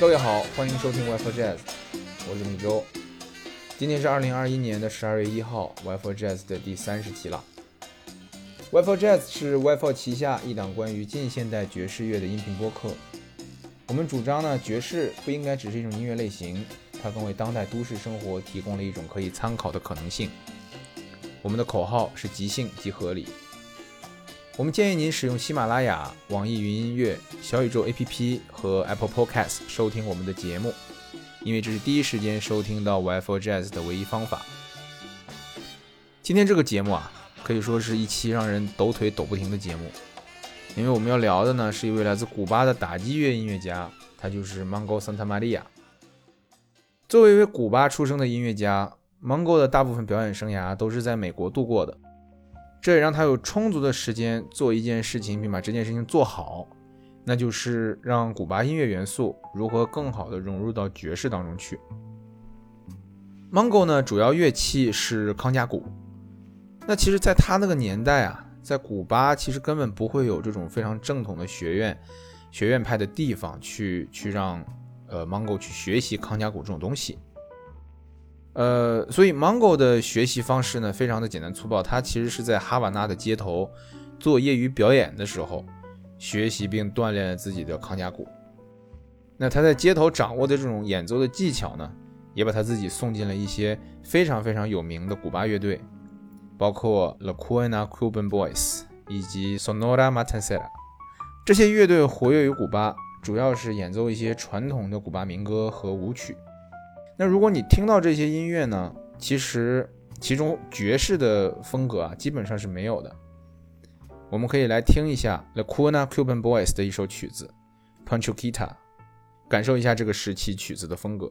各位好，欢迎收听 WiFi Jazz，我是米周。今天是二零二一年的十二月一号，WiFi Jazz 的第三十期了。WiFi Jazz 是 WiFi 旗下一档关于近现代爵士乐的音频播客。我们主张呢，爵士不应该只是一种音乐类型，它更为当代都市生活提供了一种可以参考的可能性。我们的口号是即兴即合理。我们建议您使用喜马拉雅、网易云音乐、小宇宙 APP 和 Apple Podcast 收听我们的节目，因为这是第一时间收听到 WiFi Jazz 的唯一方法。今天这个节目啊，可以说是一期让人抖腿抖不停的节目，因为我们要聊的呢是一位来自古巴的打击乐音乐家，他就是 Mango Santa Maria。作为一位古巴出生的音乐家，Mango 的大部分表演生涯都是在美国度过的。这也让他有充足的时间做一件事情，并把这件事情做好，那就是让古巴音乐元素如何更好的融入到爵士当中去。Mango 呢，主要乐器是康加鼓。那其实，在他那个年代啊，在古巴其实根本不会有这种非常正统的学院、学院派的地方去去让呃 Mango 去学习康加鼓这种东西。呃，所以 Mango 的学习方式呢，非常的简单粗暴。他其实是在哈瓦那的街头做业余表演的时候，学习并锻炼了自己的康加鼓。那他在街头掌握的这种演奏的技巧呢，也把他自己送进了一些非常非常有名的古巴乐队，包括 La Cuena Cuban Boys 以及 Sonora Matancera。这些乐队活跃于古巴，主要是演奏一些传统的古巴民歌和舞曲。那如果你听到这些音乐呢，其实其中爵士的风格啊，基本上是没有的。我们可以来听一下 The Cuna Cuban Boys 的一首曲子《Panchukita》，感受一下这个时期曲子的风格。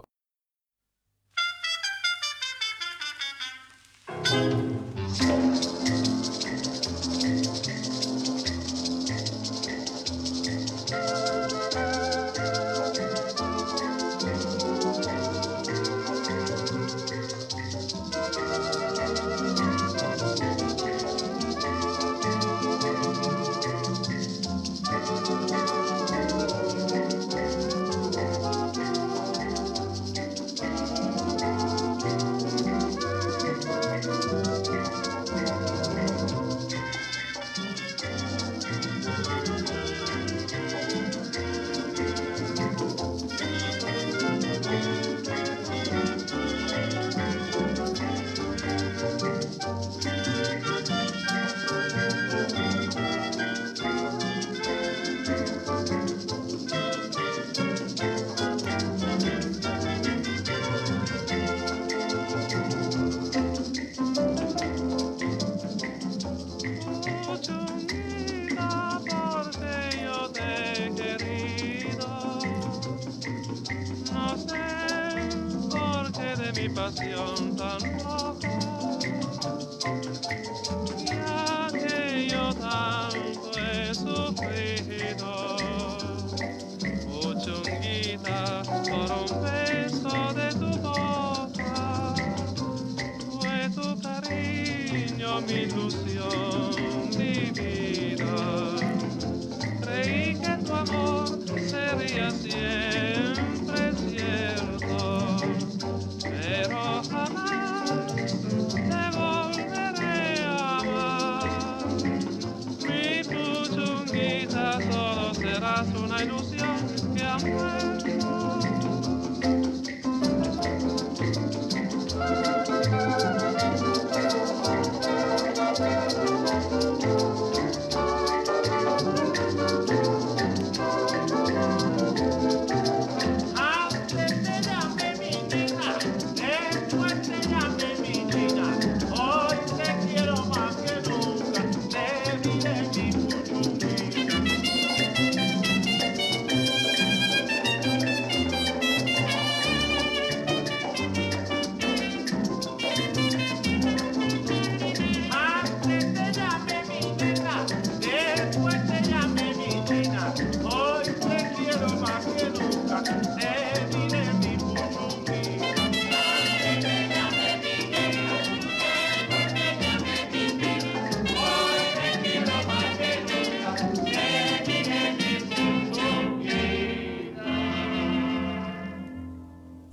Dios.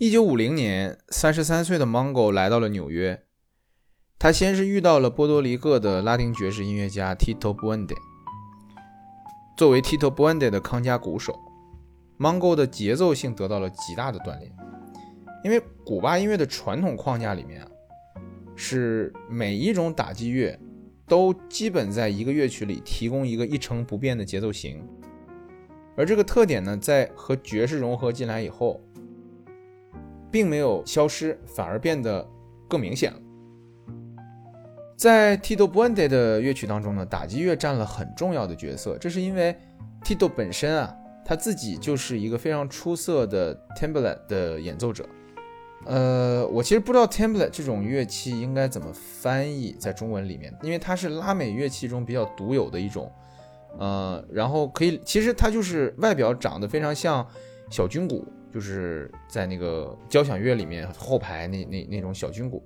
一九五零年，三十三岁的 Mongo 来到了纽约。他先是遇到了波多黎各的拉丁爵士音乐家 Tito Buende。作为 Tito Buende 的康佳鼓手，Mongo 的节奏性得到了极大的锻炼。因为古巴音乐的传统框架里面啊，是每一种打击乐都基本在一个乐曲里提供一个一成不变的节奏型，而这个特点呢，在和爵士融合进来以后。并没有消失，反而变得更明显了。在 Tito Buende 的乐曲当中呢，打击乐占了很重要的角色。这是因为 Tito 本身啊，他自己就是一个非常出色的 Tambla 的演奏者。呃，我其实不知道 Tambla 这种乐器应该怎么翻译在中文里面，因为它是拉美乐器中比较独有的一种。呃，然后可以，其实它就是外表长得非常像小军鼓。就是在那个交响乐里面后排那那那种小军鼓，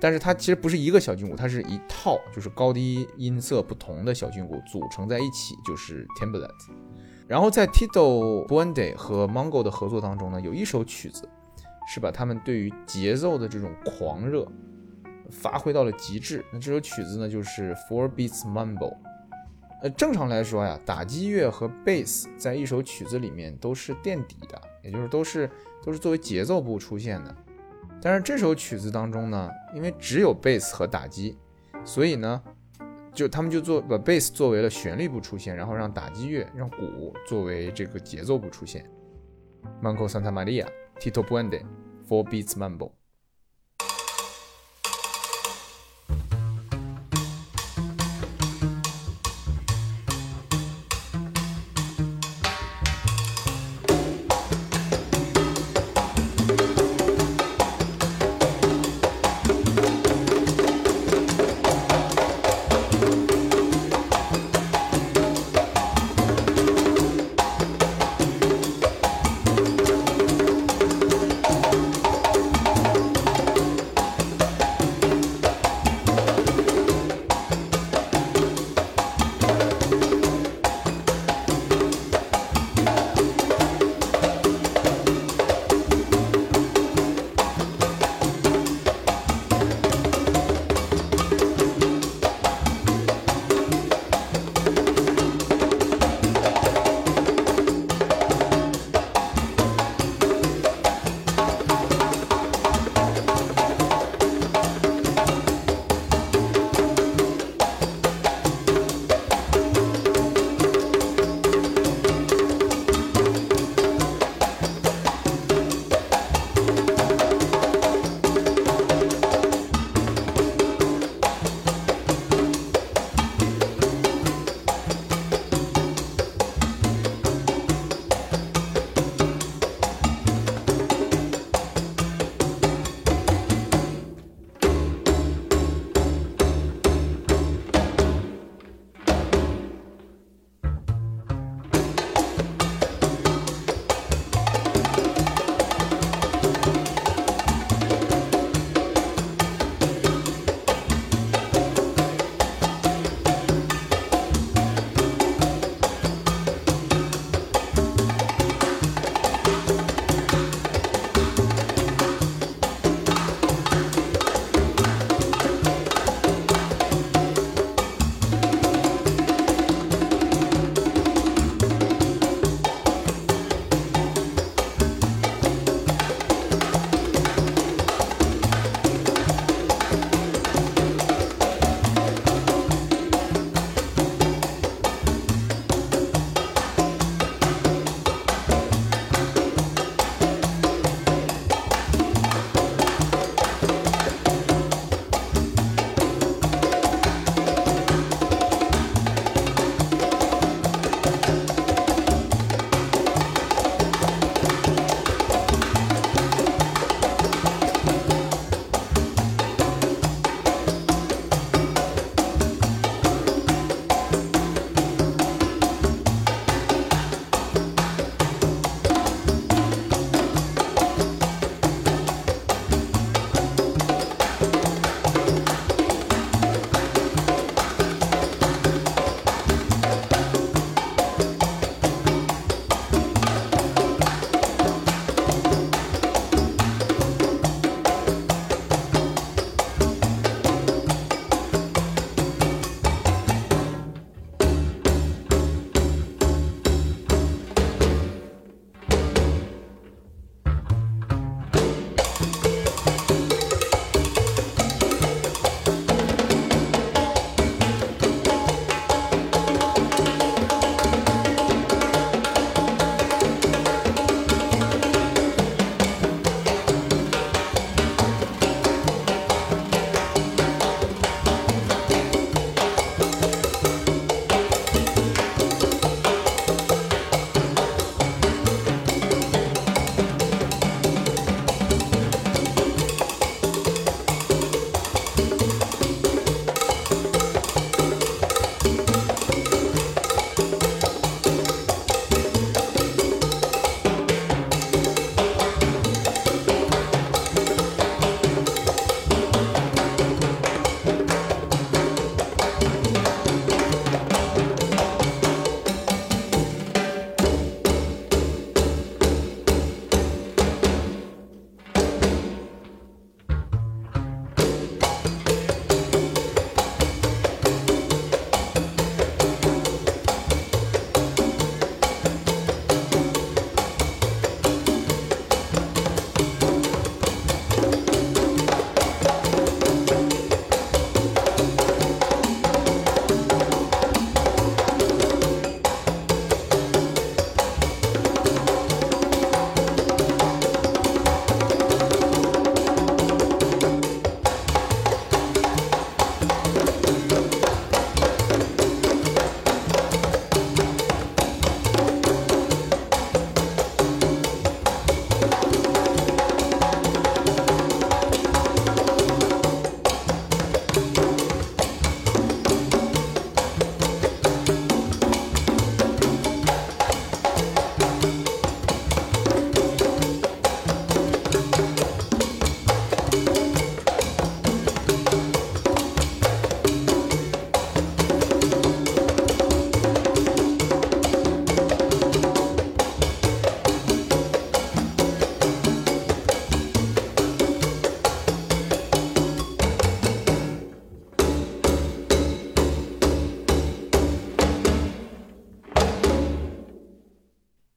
但是它其实不是一个小军鼓，它是一套，就是高低音色不同的小军鼓组成在一起，就是 Timbaland。然后在 Tito Buende 和 Mongo 的合作当中呢，有一首曲子是把他们对于节奏的这种狂热发挥到了极致。那这首曲子呢，就是 Four Beats Mambo。呃，正常来说呀，打击乐和贝斯在一首曲子里面都是垫底的。也就是都是都是作为节奏部出现的，但是这首曲子当中呢，因为只有贝斯和打击，所以呢，就他们就做把贝斯作为了旋律部出现，然后让打击乐让鼓作为这个节奏部出现。Manco Santa Maria，Tito Buende，Four Beats Mambo。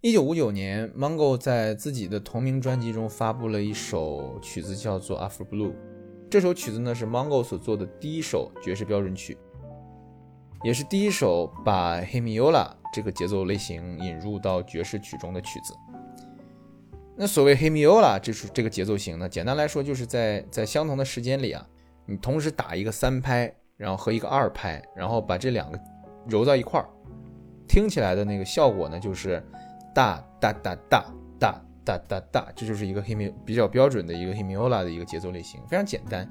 一九五九年，Mongo 在自己的同名专辑中发布了一首曲子，叫做《After Blue》。这首曲子呢是 Mongo 所做的第一首爵士标准曲，也是第一首把 Hemiola 这个节奏类型引入到爵士曲中的曲子。那所谓 Hemiola 这是这个节奏型呢，简单来说就是在在相同的时间里啊，你同时打一个三拍，然后和一个二拍，然后把这两个揉到一块儿，听起来的那个效果呢就是哒哒哒哒哒。哒哒哒，这就是一个黑米比较标准的一个黑米奥拉的一个节奏类型，非常简单。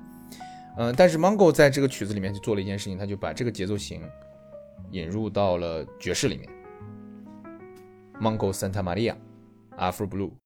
嗯，但是 Mongo 在这个曲子里面就做了一件事情，他就把这个节奏型引入到了爵士里面。Mongo Santa Maria Afro Blue。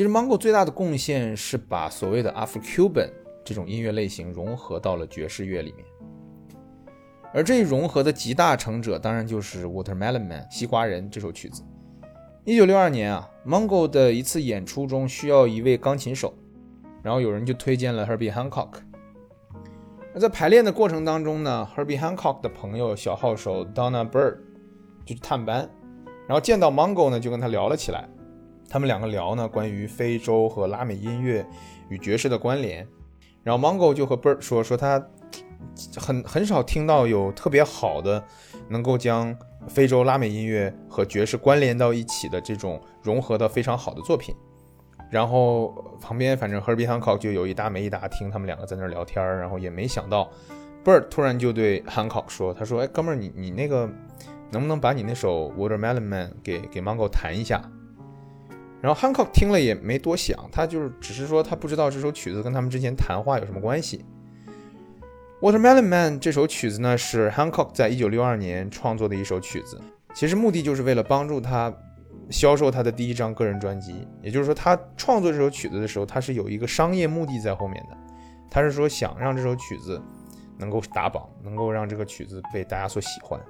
其实 Mongo 最大的贡献是把所谓的 Afro-Cuban 这种音乐类型融合到了爵士乐里面，而这一融合的集大成者当然就是 Watermelon Man 西瓜人这首曲子。一九六二年啊，Mongo 的一次演出中需要一位钢琴手，然后有人就推荐了 Herbie Hancock。那在排练的过程当中呢，Herbie Hancock 的朋友小号手 Donna Bird 就去探班，然后见到 Mongo 呢，就跟他聊了起来。他们两个聊呢关于非洲和拉美音乐与爵士的关联。然后 Mongo 就和 Bird 说说他很很少听到有特别好的能够将非洲拉美音乐和爵士关联到一起的这种融合的非常好的作品。然后旁边反正 Herbie Hancock 就有一搭没一搭听他们两个在那聊天然后也没想到 Bird 突然就对 Hancock 说：“他说，哎，哥们儿，你你那个能不能把你那首 Watermelon Man 给给 Mongo 弹一下？”然后 Hancock 听了也没多想，他就是只是说他不知道这首曲子跟他们之前谈话有什么关系。Watermelon Man 这首曲子呢是 Hancock 在一九六二年创作的一首曲子，其实目的就是为了帮助他销售他的第一张个人专辑。也就是说，他创作这首曲子的时候，他是有一个商业目的在后面的，他是说想让这首曲子能够打榜，能够让这个曲子被大家所喜欢。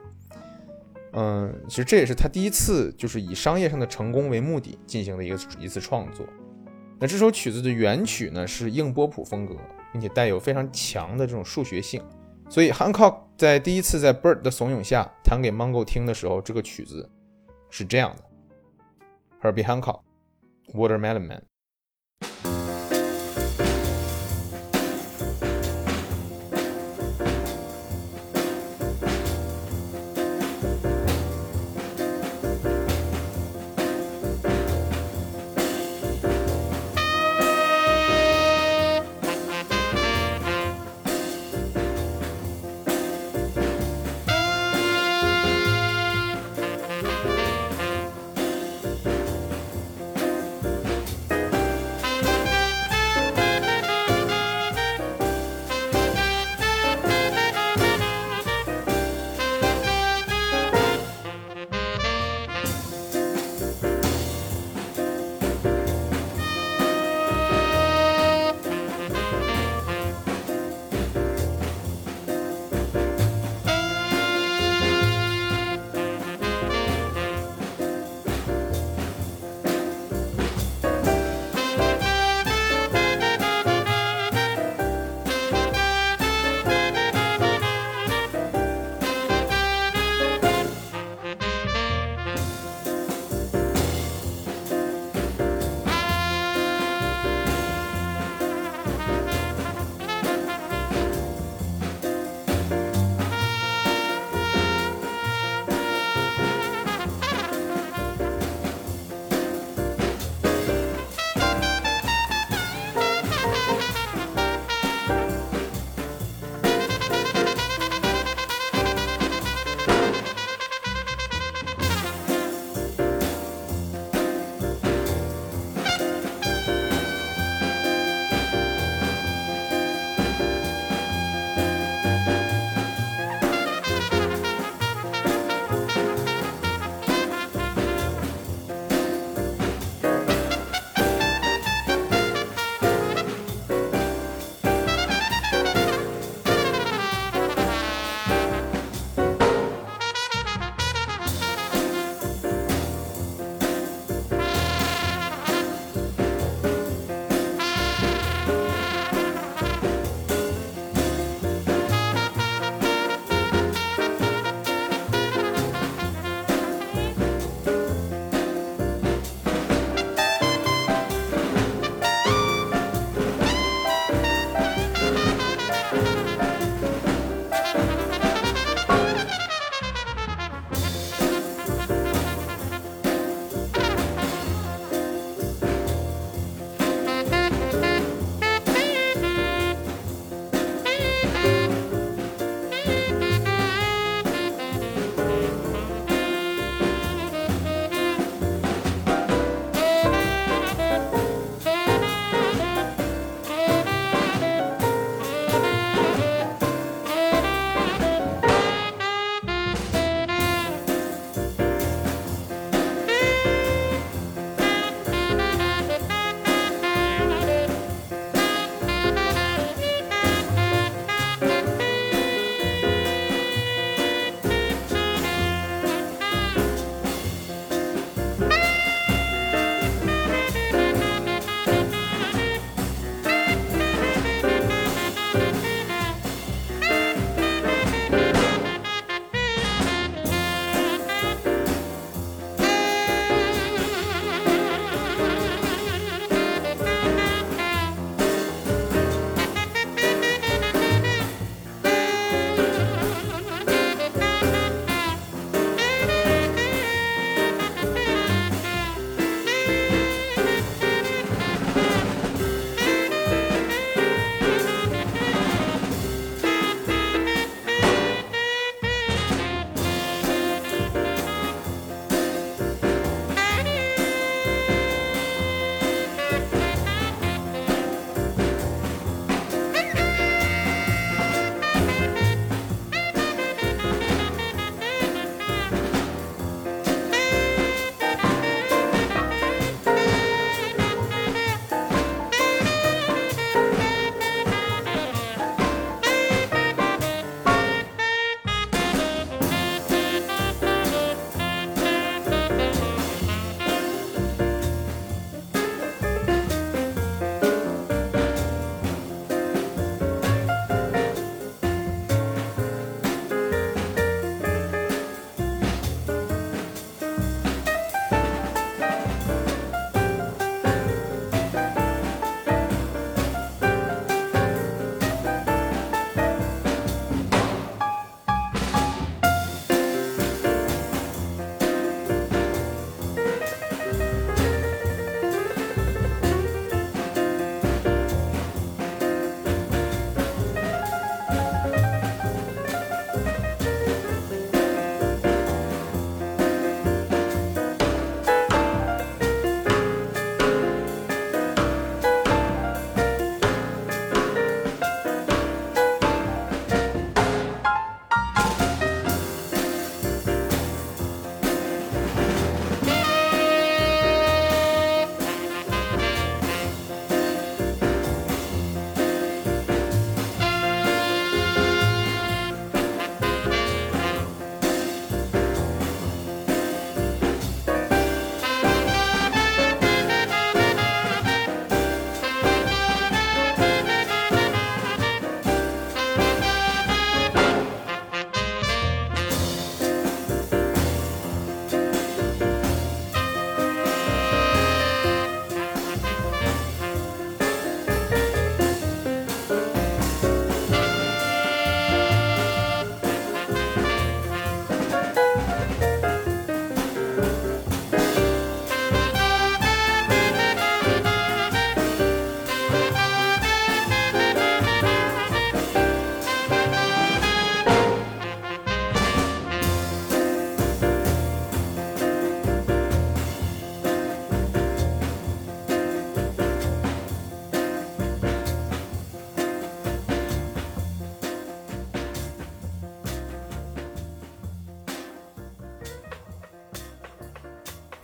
嗯，其实这也是他第一次就是以商业上的成功为目的进行的一个一次创作。那这首曲子的原曲呢是硬波普风格，并且带有非常强的这种数学性。所以 Hancock 在第一次在 Bird 的怂恿下弹给 Mongo 听的时候，这个曲子是这样的：Herbie Hancock Watermelon Man。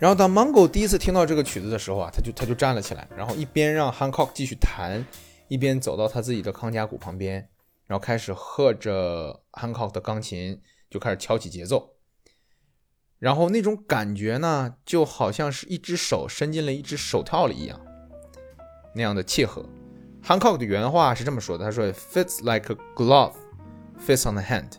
然后当 Mongo 第一次听到这个曲子的时候啊，他就他就站了起来，然后一边让 Hancock 继续弹，一边走到他自己的康佳鼓旁边，然后开始和着 Hancock 的钢琴就开始敲起节奏。然后那种感觉呢，就好像是一只手伸进了一只手套里一样，那样的契合。Hancock 的原话是这么说的：“他说 fits like a glove fits on the hand。”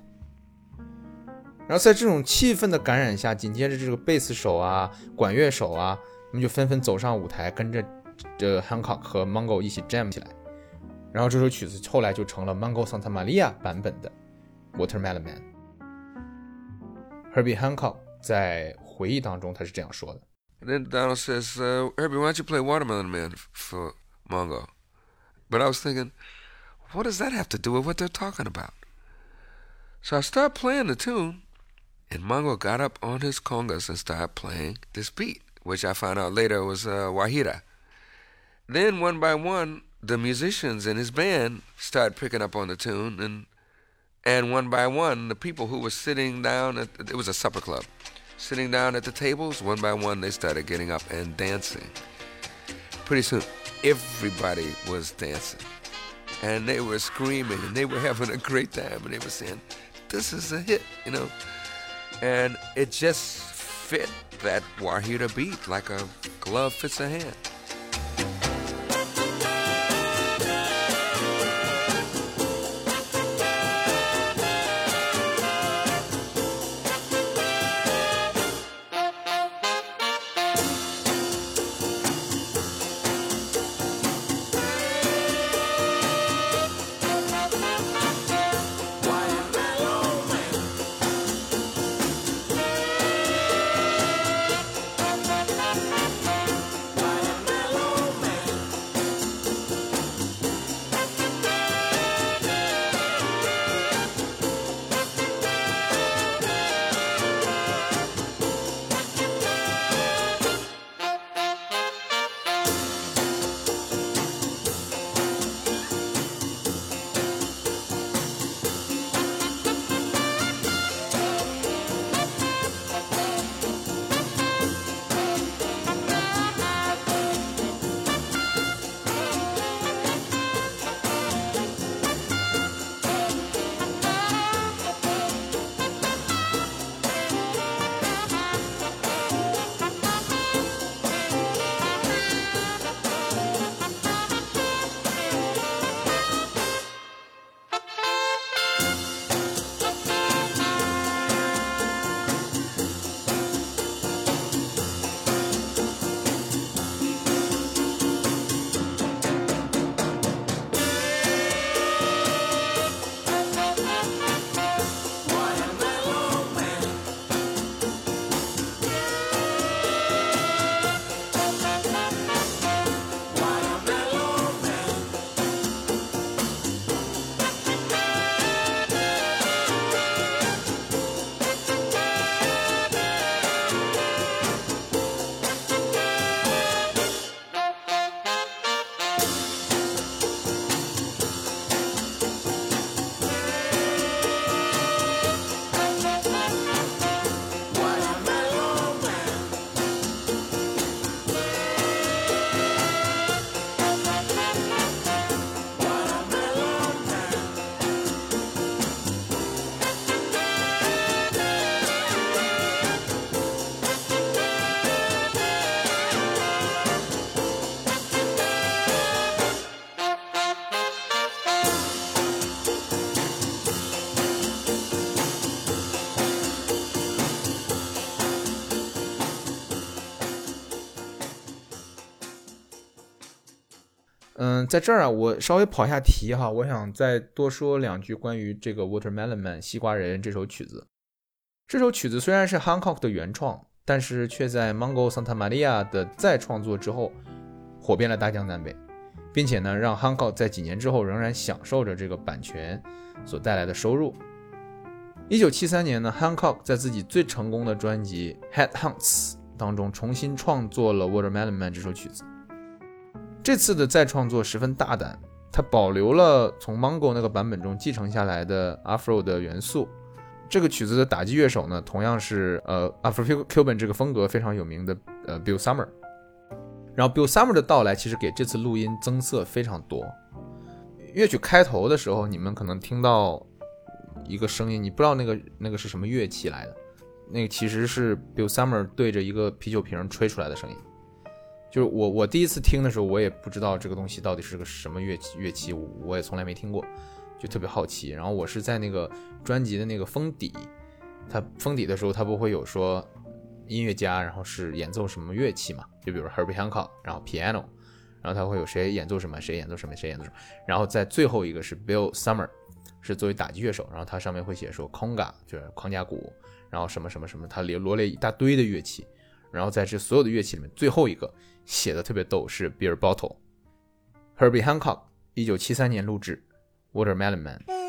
然后在这种气氛的感染下，紧接着这个贝斯手啊、管乐手啊，他们就纷纷走上舞台，跟着这 Hancock 和 Mongo 一起 jam 起来。然后这首曲子后来就成了 Mongo Santa Maria 版本的 Watermelon Man。Herbie Hancock 在回忆当中他是这样说的。Then Donald says, uh, Herbie, why don't you play Watermelon Man for Mongo? But I was thinking, what does that have to do with what they're talking about? So I start playing the tune, and Mongo got up on his congas and started playing this beat, which I found out later was uh, Wahida. Then, one by one, the musicians in his band started picking up on the tune, and and one by one, the people who were sitting down at it was a supper club, sitting down at the tables, one by one, they started getting up and dancing. Pretty soon, everybody was dancing and they were screaming and they were having a great time and they were saying this is a hit you know and it just fit that wahida beat like a glove fits a hand 在这儿啊，我稍微跑一下题哈，我想再多说两句关于这个 Watermelon Man 西瓜人这首曲子。这首曲子虽然是 Hancock 的原创，但是却在 Mongo Santa Maria 的再创作之后，火遍了大江南北，并且呢，让 Hancock 在几年之后仍然享受着这个版权所带来的收入。一九七三年呢，Hancock 在自己最成功的专辑《Headhunts》当中重新创作了 Watermelon Man 这首曲子。这次的再创作十分大胆，它保留了从 Mongo 那个版本中继承下来的 Afro 的元素，这个曲子的打击乐手呢，同样是呃 Afro Cuban 这个风格非常有名的呃 Bill Summer。然后 Bill Summer 的到来，其实给这次录音增色非常多。乐曲开头的时候，你们可能听到一个声音，你不知道那个那个是什么乐器来的，那个其实是 Bill Summer 对着一个啤酒瓶吹出来的声音。就是我我第一次听的时候，我也不知道这个东西到底是个什么乐器乐器，我也从来没听过。就特别好奇，然后我是在那个专辑的那个封底，它封底的时候，它不会有说音乐家，然后是演奏什么乐器嘛？就比如 Herbie Hancock，然后 piano，然后它会有谁演奏什么，谁演奏什么，谁演奏什么，然后在最后一个是 Bill Summer，是作为打击乐手，然后它上面会写说 conga，就是框架鼓，然后什么什么什么，它列罗列一大堆的乐器，然后在这所有的乐器里面，最后一个写的特别逗是 Beer Bottle，Herbie Hancock，一九七三年录制。Watermelon Man。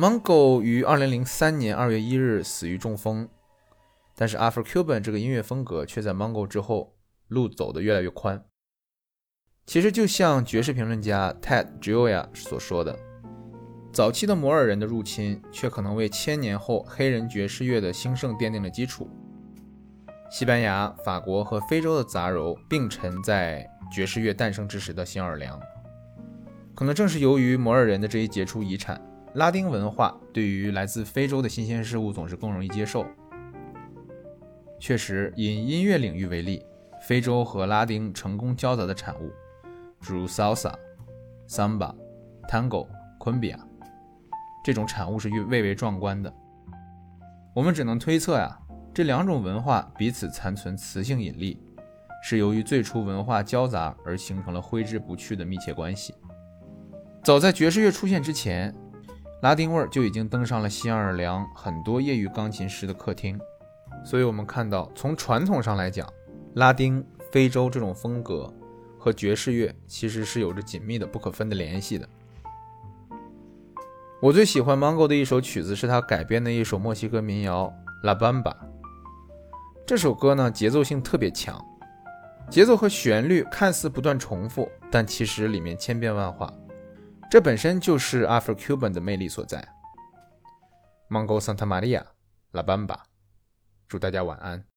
Mongo 于2003年2月1日死于中风，但是 Afro-Cuban 这个音乐风格却在 Mongo 之后路走得越来越宽。其实就像爵士评论家 Ted Gioia 所说的，早期的摩尔人的入侵却可能为千年后黑人爵士乐的兴盛奠定了基础。西班牙、法国和非洲的杂糅并陈在爵士乐诞生之时的新奥尔良。可能正是由于摩尔人的这一杰出遗产，拉丁文化对于来自非洲的新鲜事物总是更容易接受。确实，以音乐领域为例，非洲和拉丁成功交杂的产物，如 salsa、samba、tango、cumbia，这种产物是越蔚为壮观的。我们只能推测呀，这两种文化彼此残存磁性引力，是由于最初文化交杂而形成了挥之不去的密切关系。早在爵士乐出现之前，拉丁味儿就已经登上了新奥尔良很多业余钢琴师的客厅。所以，我们看到，从传统上来讲，拉丁、非洲这种风格和爵士乐其实是有着紧密的、不可分的联系的。我最喜欢 Mango 的一首曲子是他改编的一首墨西哥民谣《La Bamba》。这首歌呢，节奏性特别强，节奏和旋律看似不断重复，但其实里面千变万化。这本身就是 Afro-Cuban 的魅力所在。Mongo Santa Maria，La Bamba。祝大家晚安。